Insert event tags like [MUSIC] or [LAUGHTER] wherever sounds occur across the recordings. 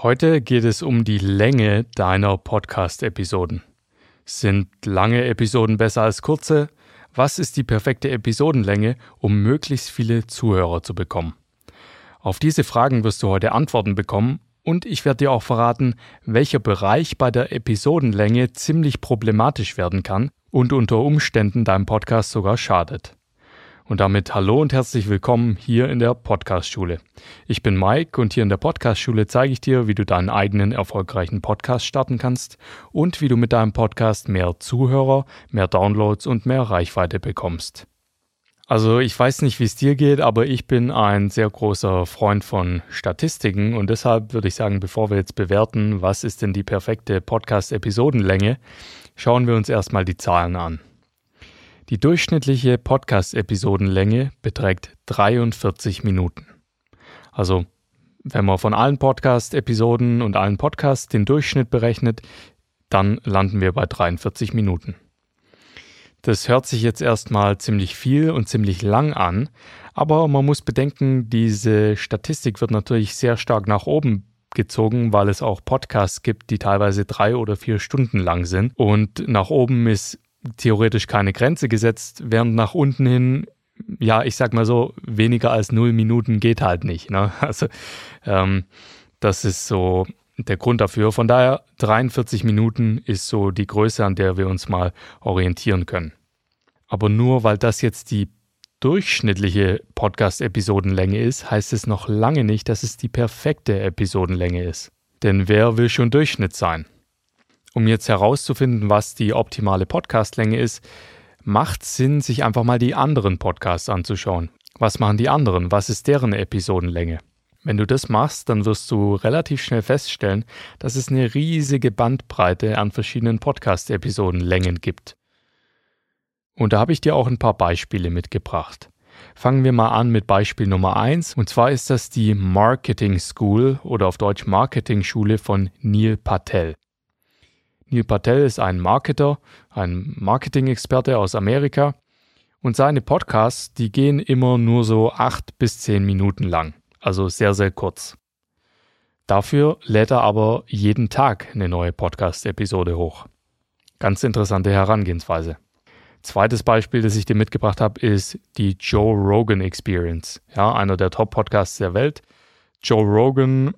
Heute geht es um die Länge deiner Podcast-Episoden. Sind lange Episoden besser als kurze? Was ist die perfekte Episodenlänge, um möglichst viele Zuhörer zu bekommen? Auf diese Fragen wirst du heute Antworten bekommen und ich werde dir auch verraten, welcher Bereich bei der Episodenlänge ziemlich problematisch werden kann und unter Umständen deinem Podcast sogar schadet. Und damit hallo und herzlich willkommen hier in der Podcast-Schule. Ich bin Mike und hier in der Podcast-Schule zeige ich dir, wie du deinen eigenen erfolgreichen Podcast starten kannst und wie du mit deinem Podcast mehr Zuhörer, mehr Downloads und mehr Reichweite bekommst. Also ich weiß nicht, wie es dir geht, aber ich bin ein sehr großer Freund von Statistiken und deshalb würde ich sagen, bevor wir jetzt bewerten, was ist denn die perfekte Podcast-Episodenlänge, schauen wir uns erstmal die Zahlen an. Die durchschnittliche Podcast-Episodenlänge beträgt 43 Minuten. Also, wenn man von allen Podcast-Episoden und allen Podcasts den Durchschnitt berechnet, dann landen wir bei 43 Minuten. Das hört sich jetzt erstmal ziemlich viel und ziemlich lang an, aber man muss bedenken, diese Statistik wird natürlich sehr stark nach oben gezogen, weil es auch Podcasts gibt, die teilweise drei oder vier Stunden lang sind. Und nach oben ist theoretisch keine Grenze gesetzt, während nach unten hin, ja, ich sag mal so, weniger als null Minuten geht halt nicht. Ne? [LAUGHS] Also ähm, das ist so der Grund dafür. Von daher 43 Minuten ist so die Größe, an der wir uns mal orientieren können. Aber nur weil das jetzt die durchschnittliche Podcast-Episodenlänge ist, heißt es noch lange nicht, dass es die perfekte Episodenlänge ist. Denn wer will schon Durchschnitt sein? Um jetzt herauszufinden, was die optimale Podcastlänge ist, macht Sinn, sich einfach mal die anderen Podcasts anzuschauen. Was machen die anderen? Was ist deren Episodenlänge? Wenn du das machst, dann wirst du relativ schnell feststellen, dass es eine riesige Bandbreite an verschiedenen Podcast-Episodenlängen gibt. Und da habe ich dir auch ein paar Beispiele mitgebracht. Fangen wir mal an mit Beispiel Nummer 1. Und zwar ist das die Marketing School oder auf Deutsch Marketing Schule von Neil Patel. Neil Patel ist ein Marketer, ein Marketing-Experte aus Amerika und seine Podcasts, die gehen immer nur so acht bis zehn Minuten lang, also sehr, sehr kurz. Dafür lädt er aber jeden Tag eine neue Podcast-Episode hoch. Ganz interessante Herangehensweise. Zweites Beispiel, das ich dir mitgebracht habe, ist die Joe Rogan Experience. Ja, einer der Top-Podcasts der Welt. Joe Rogan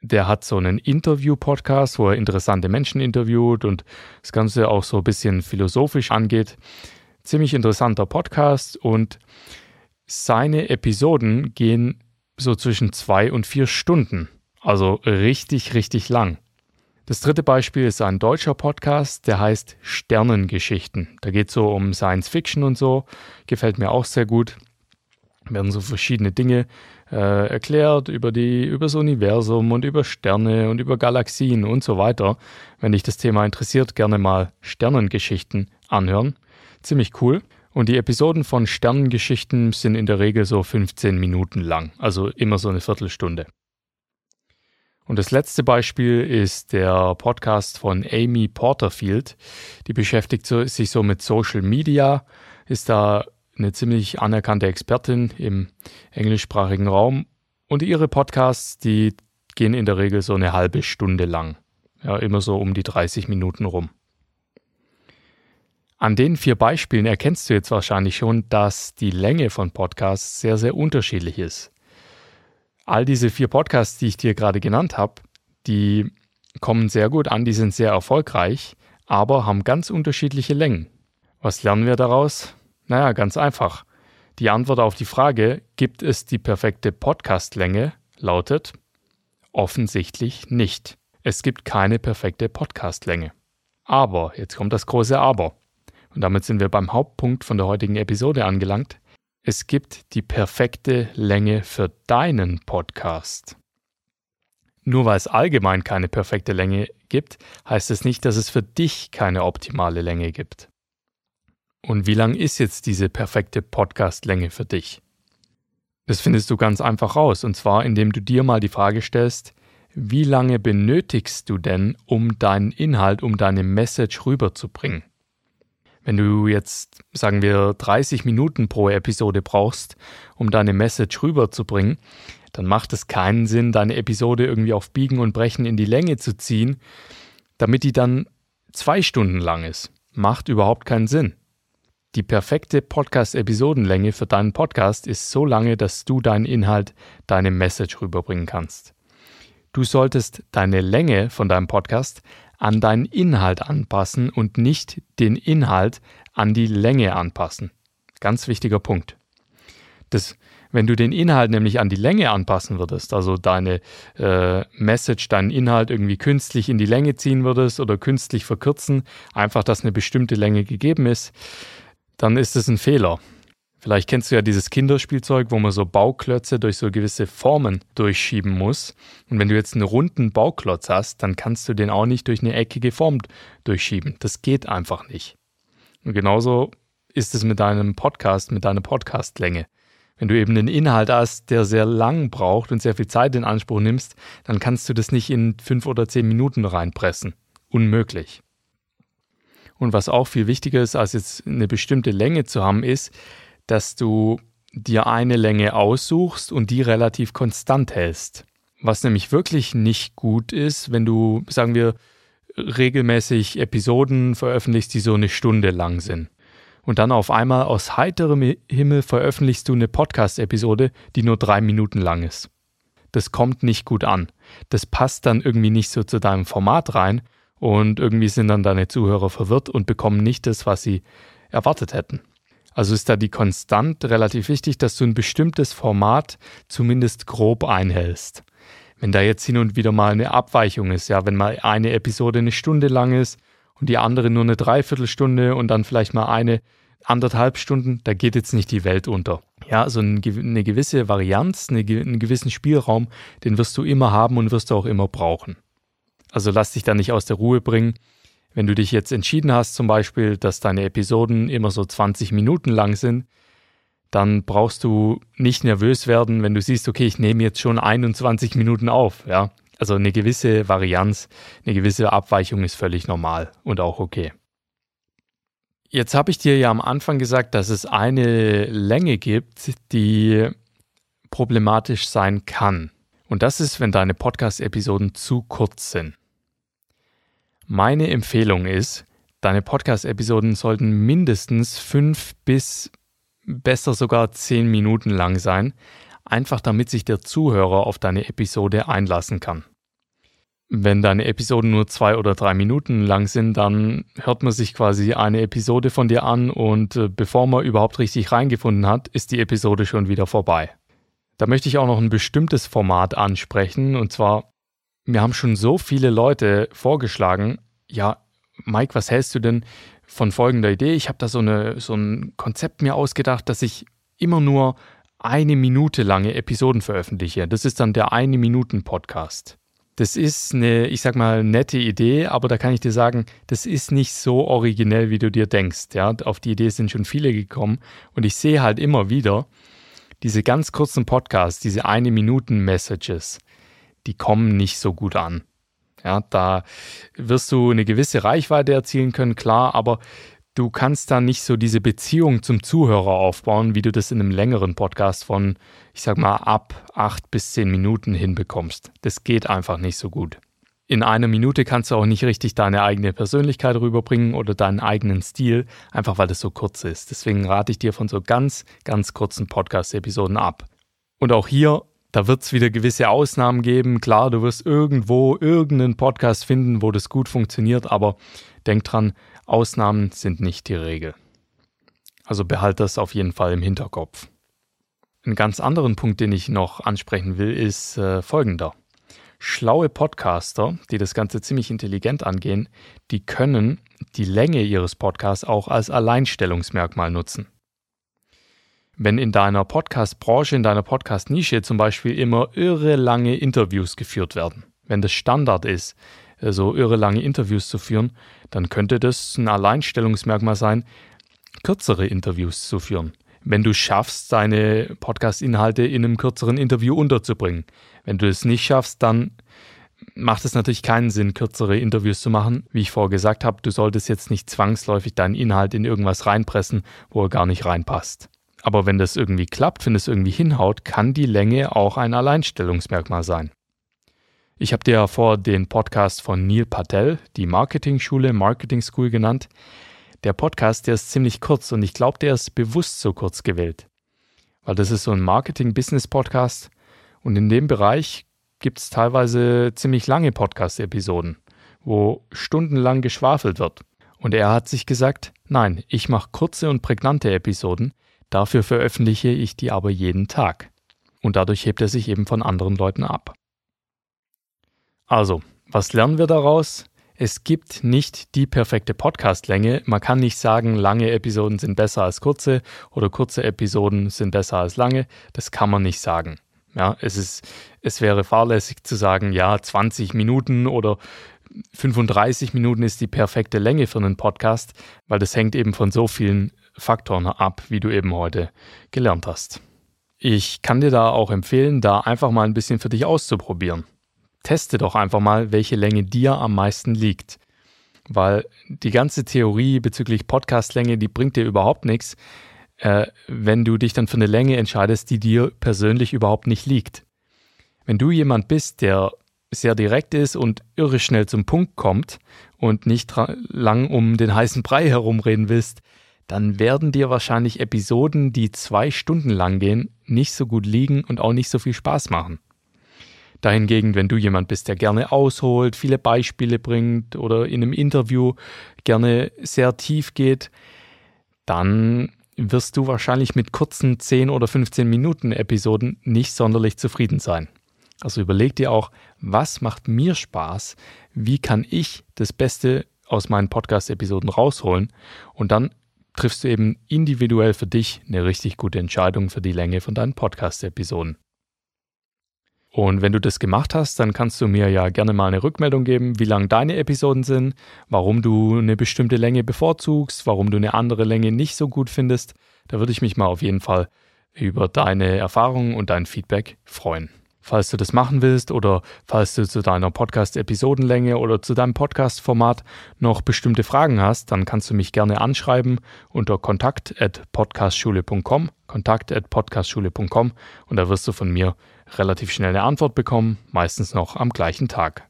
der hat so einen Interview-Podcast, wo er interessante Menschen interviewt und das Ganze auch so ein bisschen philosophisch angeht. Ziemlich interessanter Podcast und seine Episoden gehen so zwischen zwei und vier Stunden. Also richtig, richtig lang. Das dritte Beispiel ist ein deutscher Podcast, der heißt Sternengeschichten. Da geht es so um Science Fiction und so. Gefällt mir auch sehr gut. Werden so verschiedene Dinge äh, erklärt über, die, über das Universum und über Sterne und über Galaxien und so weiter. Wenn dich das Thema interessiert, gerne mal Sternengeschichten anhören. Ziemlich cool. Und die Episoden von Sternengeschichten sind in der Regel so 15 Minuten lang, also immer so eine Viertelstunde. Und das letzte Beispiel ist der Podcast von Amy Porterfield. Die beschäftigt sich so mit Social Media, ist da eine ziemlich anerkannte Expertin im englischsprachigen Raum. Und ihre Podcasts, die gehen in der Regel so eine halbe Stunde lang. Ja, immer so um die 30 Minuten rum. An den vier Beispielen erkennst du jetzt wahrscheinlich schon, dass die Länge von Podcasts sehr, sehr unterschiedlich ist. All diese vier Podcasts, die ich dir gerade genannt habe, die kommen sehr gut an, die sind sehr erfolgreich, aber haben ganz unterschiedliche Längen. Was lernen wir daraus? Naja, ganz einfach. Die Antwort auf die Frage, gibt es die perfekte Podcastlänge, lautet offensichtlich nicht. Es gibt keine perfekte Podcastlänge. Aber, jetzt kommt das große Aber. Und damit sind wir beim Hauptpunkt von der heutigen Episode angelangt. Es gibt die perfekte Länge für deinen Podcast. Nur weil es allgemein keine perfekte Länge gibt, heißt es nicht, dass es für dich keine optimale Länge gibt. Und wie lang ist jetzt diese perfekte Podcastlänge für dich? Das findest du ganz einfach raus, und zwar indem du dir mal die Frage stellst, wie lange benötigst du denn, um deinen Inhalt, um deine Message rüberzubringen? Wenn du jetzt, sagen wir, 30 Minuten pro Episode brauchst, um deine Message rüberzubringen, dann macht es keinen Sinn, deine Episode irgendwie auf Biegen und Brechen in die Länge zu ziehen, damit die dann zwei Stunden lang ist. Macht überhaupt keinen Sinn. Die perfekte Podcast-Episodenlänge für deinen Podcast ist so lange, dass du deinen Inhalt, deine Message rüberbringen kannst. Du solltest deine Länge von deinem Podcast an deinen Inhalt anpassen und nicht den Inhalt an die Länge anpassen. Ganz wichtiger Punkt. Das, wenn du den Inhalt nämlich an die Länge anpassen würdest, also deine äh, Message, deinen Inhalt irgendwie künstlich in die Länge ziehen würdest oder künstlich verkürzen, einfach dass eine bestimmte Länge gegeben ist, dann ist es ein Fehler. Vielleicht kennst du ja dieses Kinderspielzeug, wo man so Bauklötze durch so gewisse Formen durchschieben muss. Und wenn du jetzt einen runden Bauklotz hast, dann kannst du den auch nicht durch eine eckige Form durchschieben. Das geht einfach nicht. Und genauso ist es mit deinem Podcast, mit deiner Podcastlänge. Wenn du eben einen Inhalt hast, der sehr lang braucht und sehr viel Zeit in Anspruch nimmst, dann kannst du das nicht in fünf oder zehn Minuten reinpressen. Unmöglich. Und was auch viel wichtiger ist, als jetzt eine bestimmte Länge zu haben, ist, dass du dir eine Länge aussuchst und die relativ konstant hältst. Was nämlich wirklich nicht gut ist, wenn du, sagen wir, regelmäßig Episoden veröffentlichst, die so eine Stunde lang sind. Und dann auf einmal aus heiterem Himmel veröffentlichst du eine Podcast-Episode, die nur drei Minuten lang ist. Das kommt nicht gut an. Das passt dann irgendwie nicht so zu deinem Format rein und irgendwie sind dann deine Zuhörer verwirrt und bekommen nicht das, was sie erwartet hätten. Also ist da die Konstant relativ wichtig, dass du ein bestimmtes Format zumindest grob einhältst. Wenn da jetzt hin und wieder mal eine Abweichung ist, ja, wenn mal eine Episode eine Stunde lang ist und die andere nur eine Dreiviertelstunde und dann vielleicht mal eine anderthalb Stunden, da geht jetzt nicht die Welt unter. Ja, also eine gewisse Varianz, einen gewissen Spielraum, den wirst du immer haben und wirst du auch immer brauchen. Also lass dich da nicht aus der Ruhe bringen. Wenn du dich jetzt entschieden hast, zum Beispiel, dass deine Episoden immer so 20 Minuten lang sind, dann brauchst du nicht nervös werden, wenn du siehst, okay, ich nehme jetzt schon 21 Minuten auf. Ja, also eine gewisse Varianz, eine gewisse Abweichung ist völlig normal und auch okay. Jetzt habe ich dir ja am Anfang gesagt, dass es eine Länge gibt, die problematisch sein kann. Und das ist, wenn deine Podcast-Episoden zu kurz sind. Meine Empfehlung ist, deine Podcast-Episoden sollten mindestens fünf bis besser sogar zehn Minuten lang sein, einfach damit sich der Zuhörer auf deine Episode einlassen kann. Wenn deine Episoden nur zwei oder drei Minuten lang sind, dann hört man sich quasi eine Episode von dir an und äh, bevor man überhaupt richtig reingefunden hat, ist die Episode schon wieder vorbei. Da möchte ich auch noch ein bestimmtes Format ansprechen und zwar mir haben schon so viele Leute vorgeschlagen, ja, Mike, was hältst du denn von folgender Idee? Ich habe da so, eine, so ein Konzept mir ausgedacht, dass ich immer nur eine Minute lange Episoden veröffentliche. Das ist dann der eine Minuten Podcast. Das ist eine, ich sag mal, nette Idee, aber da kann ich dir sagen, das ist nicht so originell, wie du dir denkst. Ja, auf die Idee sind schon viele gekommen und ich sehe halt immer wieder diese ganz kurzen Podcasts, diese eine Minuten Messages die kommen nicht so gut an. Ja, da wirst du eine gewisse Reichweite erzielen können, klar, aber du kannst da nicht so diese Beziehung zum Zuhörer aufbauen, wie du das in einem längeren Podcast von, ich sag mal, ab acht bis zehn Minuten hinbekommst. Das geht einfach nicht so gut. In einer Minute kannst du auch nicht richtig deine eigene Persönlichkeit rüberbringen oder deinen eigenen Stil, einfach weil das so kurz ist. Deswegen rate ich dir von so ganz, ganz kurzen Podcast-Episoden ab. Und auch hier da wird es wieder gewisse Ausnahmen geben. Klar, du wirst irgendwo irgendeinen Podcast finden, wo das gut funktioniert, aber denk dran, Ausnahmen sind nicht die Regel. Also behalt das auf jeden Fall im Hinterkopf. Einen ganz anderen Punkt, den ich noch ansprechen will, ist äh, folgender. Schlaue Podcaster, die das Ganze ziemlich intelligent angehen, die können die Länge ihres Podcasts auch als Alleinstellungsmerkmal nutzen. Wenn in deiner Podcast-Branche, in deiner Podcast-Nische zum Beispiel immer irre lange Interviews geführt werden, wenn das Standard ist, äh, so irre lange Interviews zu führen, dann könnte das ein Alleinstellungsmerkmal sein, kürzere Interviews zu führen. Wenn du schaffst, deine Podcast-Inhalte in einem kürzeren Interview unterzubringen. Wenn du es nicht schaffst, dann macht es natürlich keinen Sinn, kürzere Interviews zu machen. Wie ich vorher gesagt habe, du solltest jetzt nicht zwangsläufig deinen Inhalt in irgendwas reinpressen, wo er gar nicht reinpasst. Aber wenn das irgendwie klappt, wenn es irgendwie hinhaut, kann die Länge auch ein Alleinstellungsmerkmal sein. Ich habe dir ja vor den Podcast von Neil Patel, die Marketing-Schule, Marketing School genannt. Der Podcast, der ist ziemlich kurz und ich glaube, der ist bewusst so kurz gewählt. Weil das ist so ein Marketing-Business-Podcast und in dem Bereich gibt es teilweise ziemlich lange Podcast-Episoden, wo stundenlang geschwafelt wird. Und er hat sich gesagt, nein, ich mache kurze und prägnante Episoden, dafür veröffentliche ich die aber jeden Tag. Und dadurch hebt er sich eben von anderen Leuten ab. Also, was lernen wir daraus? Es gibt nicht die perfekte Podcastlänge. Man kann nicht sagen, lange Episoden sind besser als kurze oder kurze Episoden sind besser als lange. Das kann man nicht sagen. Ja, es ist, es wäre fahrlässig zu sagen, ja, 20 Minuten oder 35 Minuten ist die perfekte Länge für einen Podcast, weil das hängt eben von so vielen Faktoren ab, wie du eben heute gelernt hast. Ich kann dir da auch empfehlen, da einfach mal ein bisschen für dich auszuprobieren teste doch einfach mal, welche Länge dir am meisten liegt. Weil die ganze Theorie bezüglich Podcastlänge, die bringt dir überhaupt nichts, äh, wenn du dich dann für eine Länge entscheidest, die dir persönlich überhaupt nicht liegt. Wenn du jemand bist, der sehr direkt ist und irre schnell zum Punkt kommt und nicht lang um den heißen Brei herumreden willst, dann werden dir wahrscheinlich Episoden, die zwei Stunden lang gehen, nicht so gut liegen und auch nicht so viel Spaß machen. Dahingegen, wenn du jemand bist, der gerne ausholt, viele Beispiele bringt oder in einem Interview gerne sehr tief geht, dann wirst du wahrscheinlich mit kurzen 10 oder 15 Minuten Episoden nicht sonderlich zufrieden sein. Also überleg dir auch, was macht mir Spaß? Wie kann ich das Beste aus meinen Podcast-Episoden rausholen? Und dann triffst du eben individuell für dich eine richtig gute Entscheidung für die Länge von deinen Podcast-Episoden. Und wenn du das gemacht hast, dann kannst du mir ja gerne mal eine Rückmeldung geben, wie lang deine Episoden sind, warum du eine bestimmte Länge bevorzugst, warum du eine andere Länge nicht so gut findest. Da würde ich mich mal auf jeden Fall über deine Erfahrungen und dein Feedback freuen. Falls du das machen willst oder falls du zu deiner Podcast-Episodenlänge oder zu deinem Podcast-Format noch bestimmte Fragen hast, dann kannst du mich gerne anschreiben unter kontakt.podcastschule.com, kontakt.podcastschule.com und da wirst du von mir relativ schnell eine Antwort bekommen, meistens noch am gleichen Tag.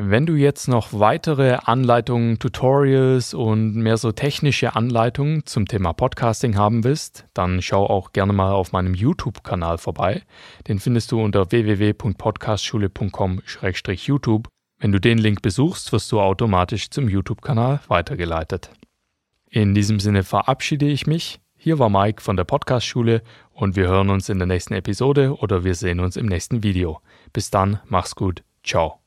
Wenn du jetzt noch weitere Anleitungen, Tutorials und mehr so technische Anleitungen zum Thema Podcasting haben willst, dann schau auch gerne mal auf meinem YouTube-Kanal vorbei. Den findest du unter www.podcastschule.com-youtube. Wenn du den Link besuchst, wirst du automatisch zum YouTube-Kanal weitergeleitet. In diesem Sinne verabschiede ich mich. Hier war Mike von der Podcast-Schule und wir hören uns in der nächsten Episode oder wir sehen uns im nächsten Video. Bis dann, mach's gut, ciao.